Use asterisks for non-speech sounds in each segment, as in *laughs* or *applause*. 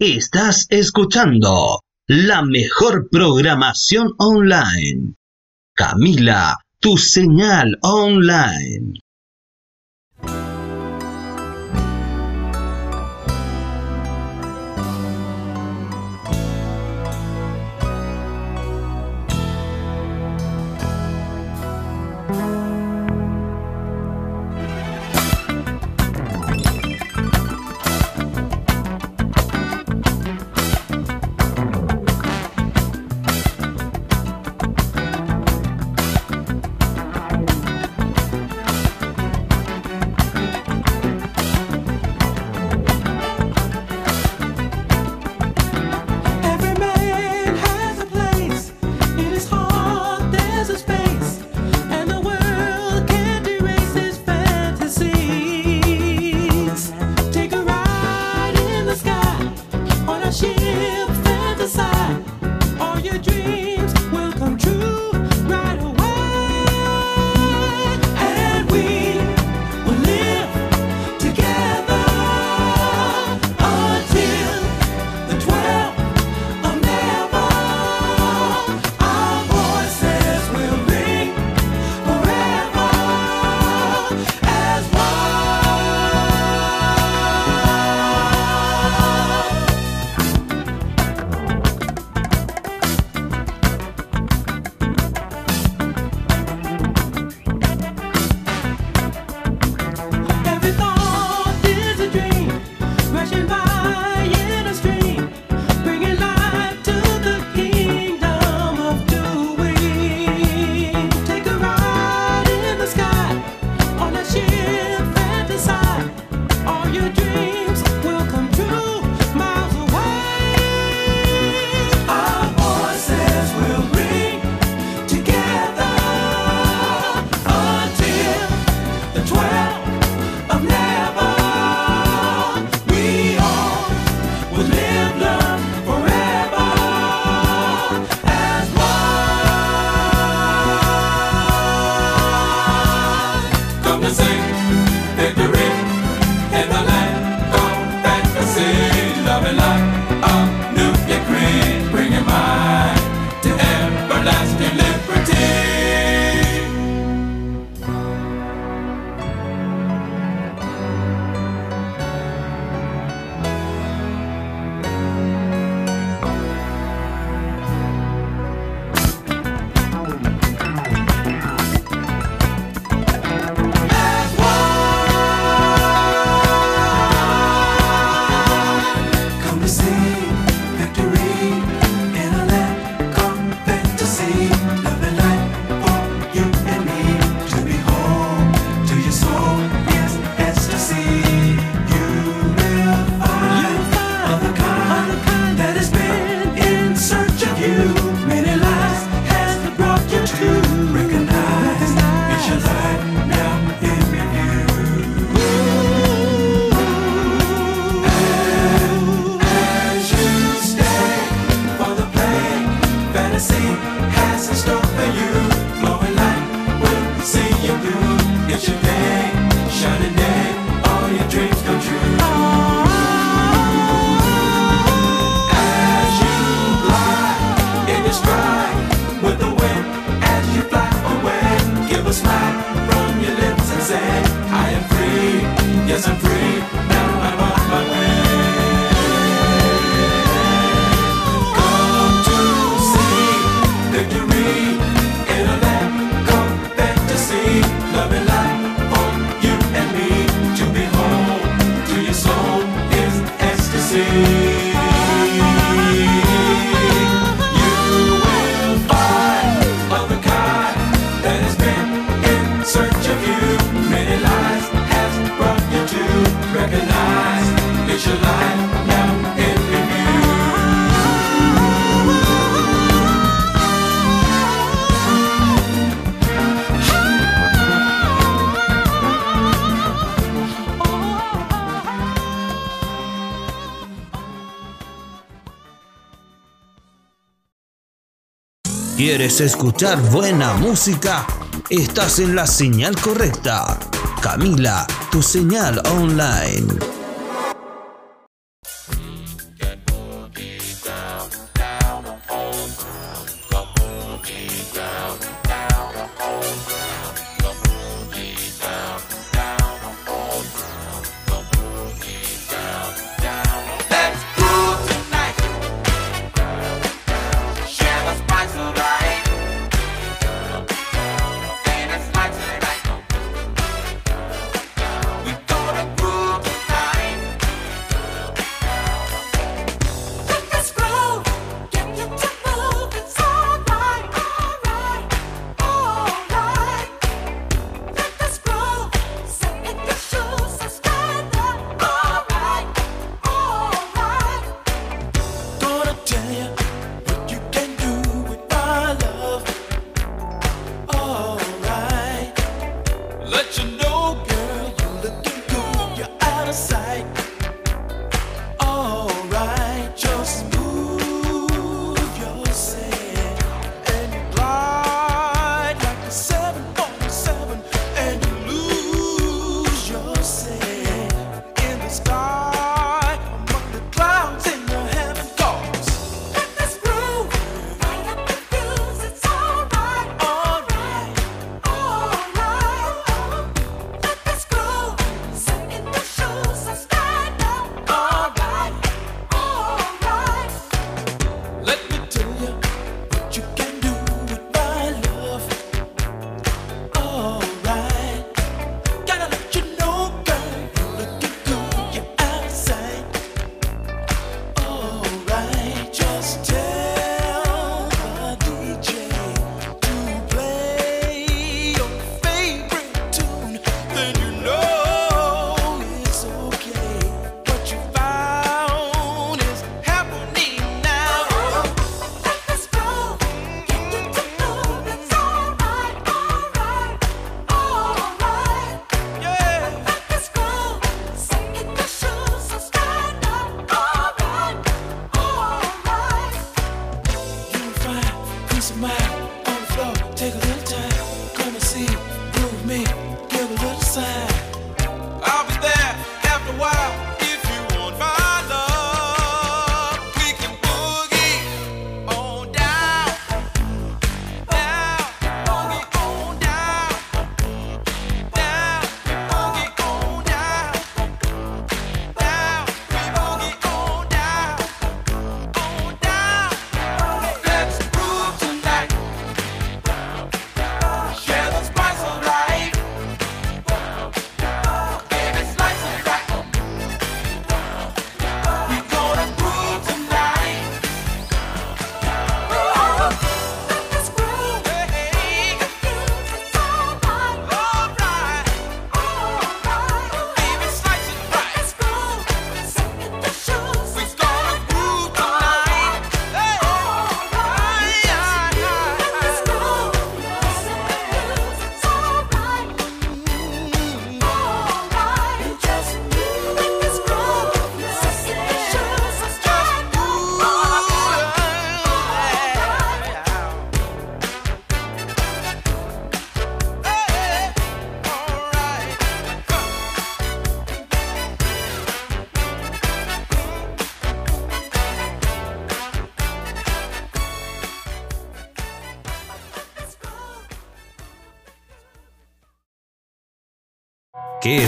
Estás escuchando la mejor programación online. Camila, tu señal online. ¿Quieres escuchar buena música? Estás en la señal correcta. Camila, tu señal online.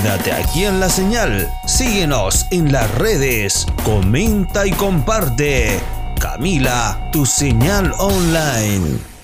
Quédate aquí en la señal. Síguenos en las redes. Comenta y comparte. Camila, tu señal online.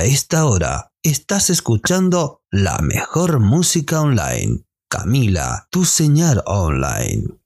A esta hora estás escuchando la mejor música online. Camila, tu señal online.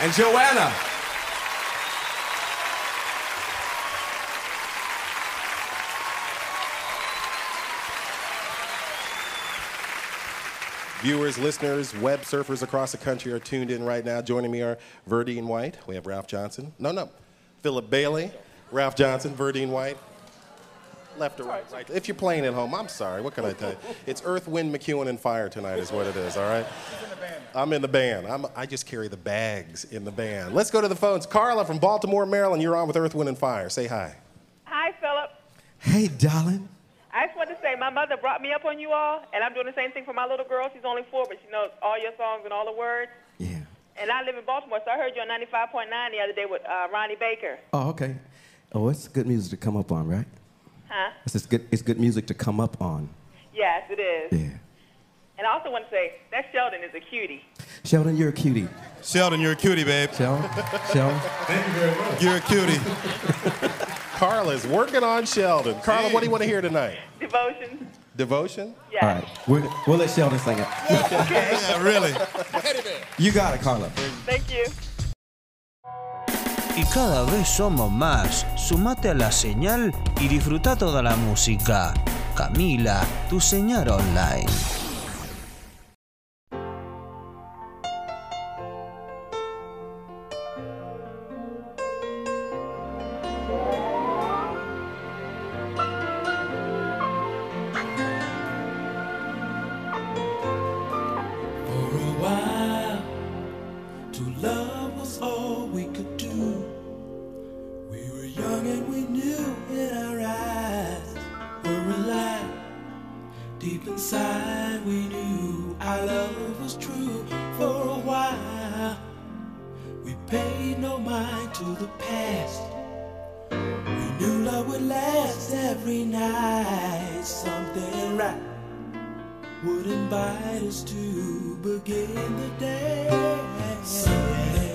And Joanna. Viewers, listeners, web surfers across the country are tuned in right now. Joining me are Verdine White. We have Ralph Johnson. No, no. Philip Bailey. Ralph Johnson, Verdine White. Left or right? right. If you're playing at home, I'm sorry. What can I tell you? It's Earth, Wind, McEwen, and Fire tonight, is what it is, all right? I'm in the band. I'm, I just carry the bags in the band. Let's go to the phones. Carla from Baltimore, Maryland, you're on with Earth, Wind, and Fire. Say hi. Hi, Philip. Hey, darling. I just want to say my mother brought me up on you all, and I'm doing the same thing for my little girl. She's only four, but she knows all your songs and all the words. Yeah. And I live in Baltimore, so I heard you on 95.9 the other day with uh, Ronnie Baker. Oh, okay. Oh, it's good music to come up on, right? Huh? It's just good. It's good music to come up on. Yes, it is. Yeah. And I also want to say that Sheldon is a cutie. Sheldon, you're a cutie. Sheldon, you're a cutie, babe. Sheldon, Sheldon. Thank you very much. You're a cutie. *laughs* Carla's working on Sheldon. Carla, what do you want to hear tonight? Devotion. Devotion? Yes. All right, we're, we'll let Sheldon sing it. Yeah, really. You got it, Carla. Thank you. Y cada vez somos más. Sumate a la señal y disfruta toda la música. Camila, tu señal online. every night something right would invite us to begin the day. Something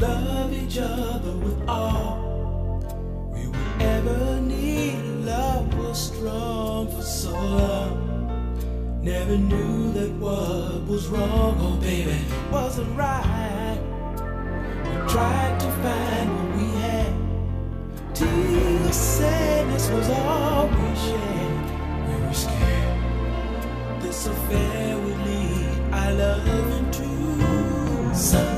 love each other with all we would ever need. Love was strong for so long. Never knew that what was wrong, oh baby, wasn't right. We tried to find what we had. Tears, sadness was all we shared. We were scared this affair would lead our love into. Some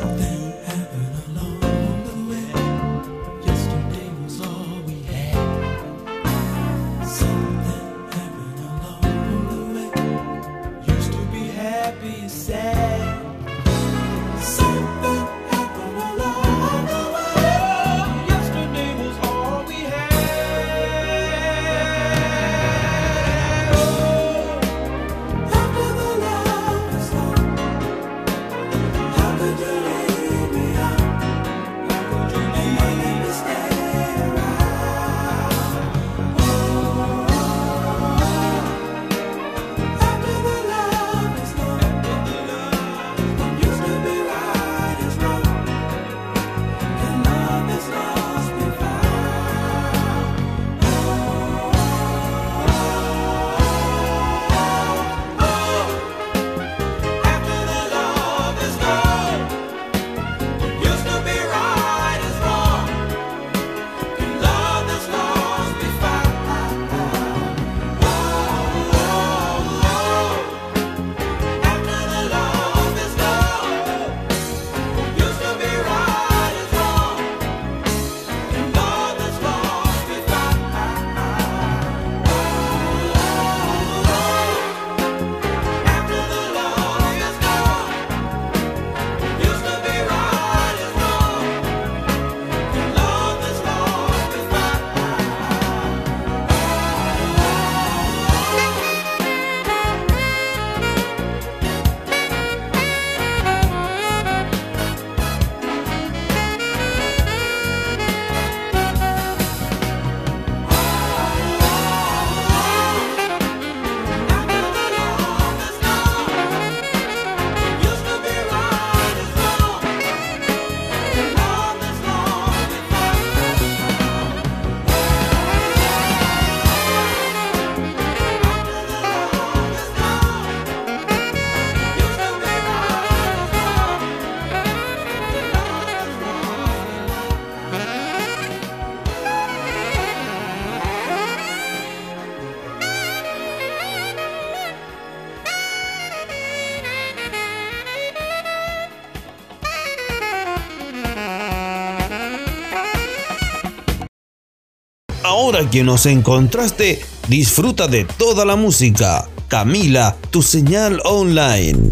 Ahora que nos encontraste, disfruta de toda la música. Camila, tu señal online.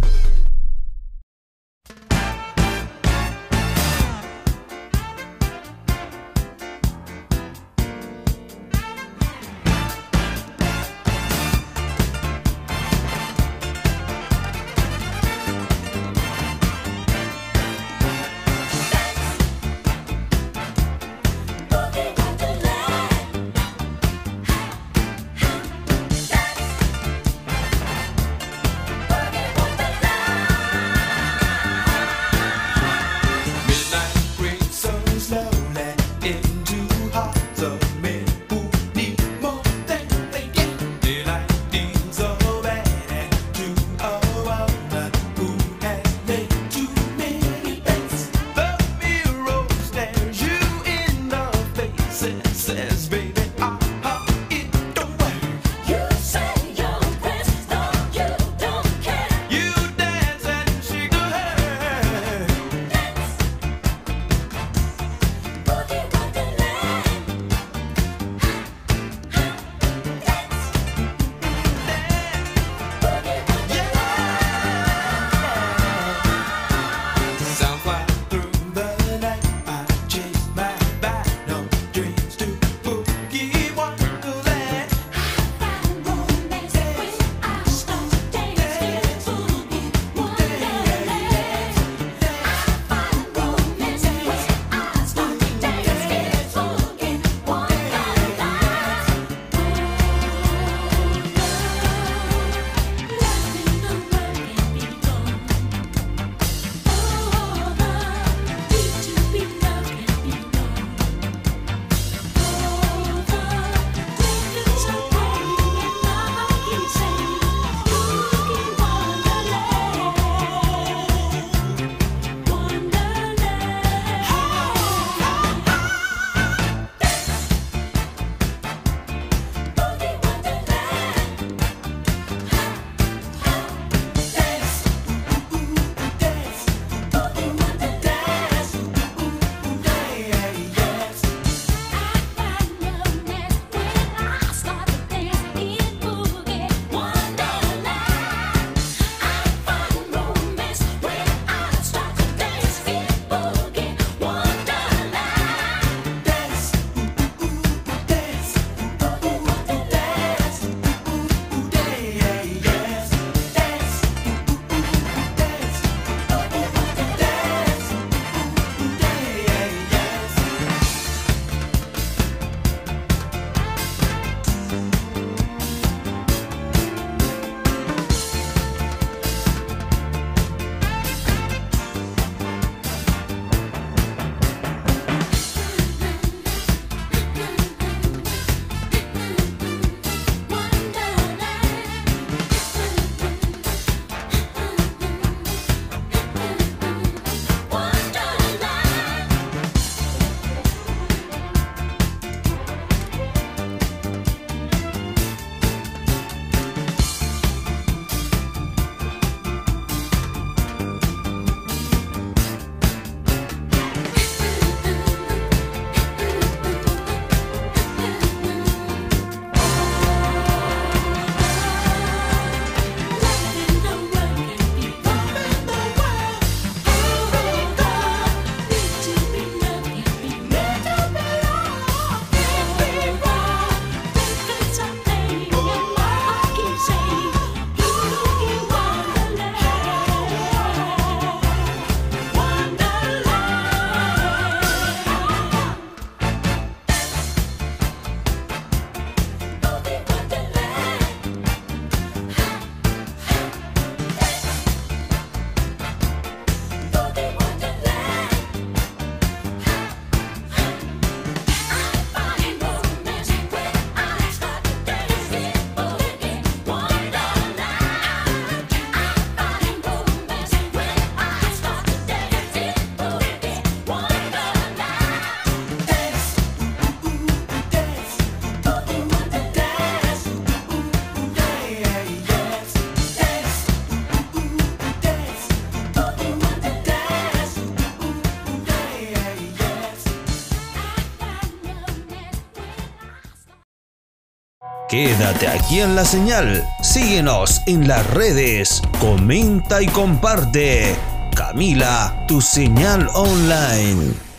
Quédate aquí en la señal. Síguenos en las redes. Comenta y comparte. Camila, tu señal online.